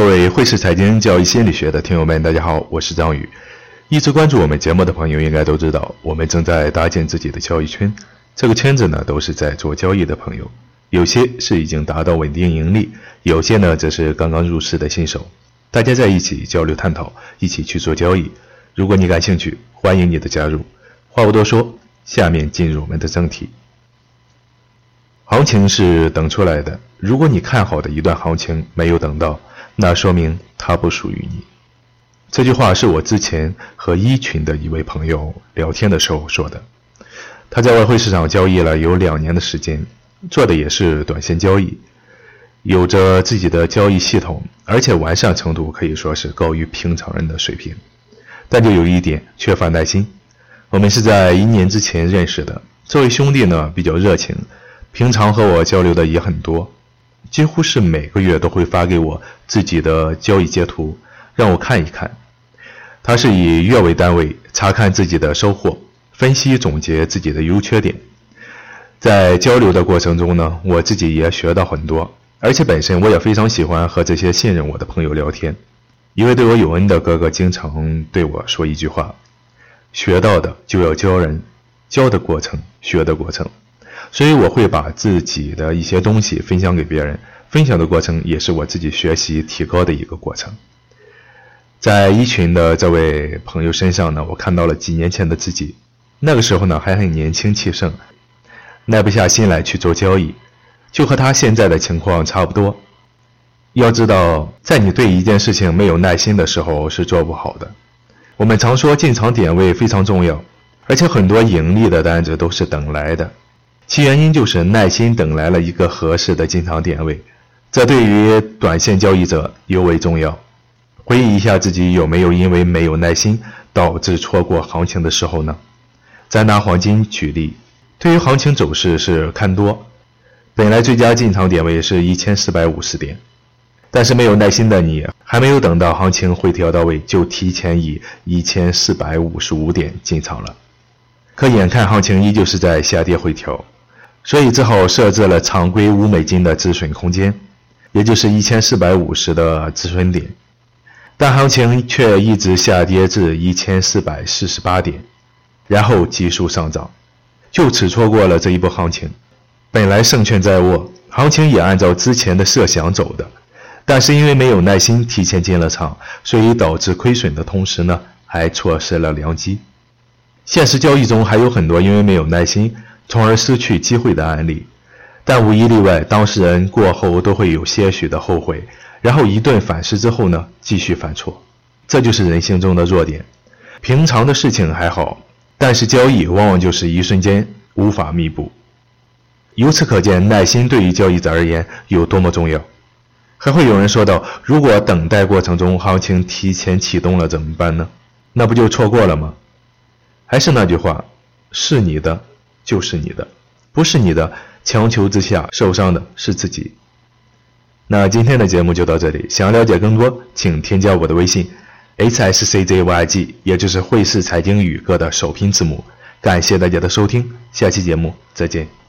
各位汇市财经交易心理学的听友们，大家好，我是张宇。一直关注我们节目的朋友应该都知道，我们正在搭建自己的交易圈。这个圈子呢，都是在做交易的朋友，有些是已经达到稳定盈利，有些呢则是刚刚入市的新手。大家在一起交流探讨，一起去做交易。如果你感兴趣，欢迎你的加入。话不多说，下面进入我们的正题。行情是等出来的，如果你看好的一段行情没有等到。那说明他不属于你。这句话是我之前和一群的一位朋友聊天的时候说的。他在外汇市场交易了有两年的时间，做的也是短线交易，有着自己的交易系统，而且完善程度可以说是高于平常人的水平。但就有一点缺乏耐心。我们是在一年之前认识的，这位兄弟呢比较热情，平常和我交流的也很多。几乎是每个月都会发给我自己的交易截图，让我看一看。他是以月为单位查看自己的收获，分析总结自己的优缺点。在交流的过程中呢，我自己也学到很多，而且本身我也非常喜欢和这些信任我的朋友聊天。一位对我有恩的哥哥经常对我说一句话：“学到的就要教人，教的过程，学的过程。”所以我会把自己的一些东西分享给别人，分享的过程也是我自己学习提高的一个过程。在一群的这位朋友身上呢，我看到了几年前的自己，那个时候呢还很年轻气盛，耐不下心来去做交易，就和他现在的情况差不多。要知道，在你对一件事情没有耐心的时候是做不好的。我们常说进场点位非常重要，而且很多盈利的单子都是等来的。其原因就是耐心等来了一个合适的进场点位，这对于短线交易者尤为重要。回忆一下自己有没有因为没有耐心导致错过行情的时候呢？再拿黄金举例，对于行情走势是看多，本来最佳进场点位是一千四百五十点，但是没有耐心的你，还没有等到行情回调到位，就提前以一千四百五十五点进场了，可眼看行情依旧是在下跌回调。所以只好设置了常规五美金的止损空间，也就是一千四百五十的止损点，但行情却一直下跌至一千四百四十八点，然后急速上涨，就此错过了这一波行情。本来胜券在握，行情也按照之前的设想走的，但是因为没有耐心提前进了场，所以导致亏损的同时呢，还错失了良机。现实交易中还有很多因为没有耐心。从而失去机会的案例，但无一例外，当事人过后都会有些许的后悔，然后一顿反思之后呢，继续犯错，这就是人性中的弱点。平常的事情还好，但是交易往往就是一瞬间无法弥补。由此可见，耐心对于交易者而言有多么重要。还会有人说到，如果等待过程中行情提前启动了怎么办呢？那不就错过了吗？还是那句话，是你的。就是你的，不是你的，强求之下受伤的是自己。那今天的节目就到这里，想了解更多，请添加我的微信，hsczyg，也就是汇市财经宇哥的首拼字母。感谢大家的收听，下期节目再见。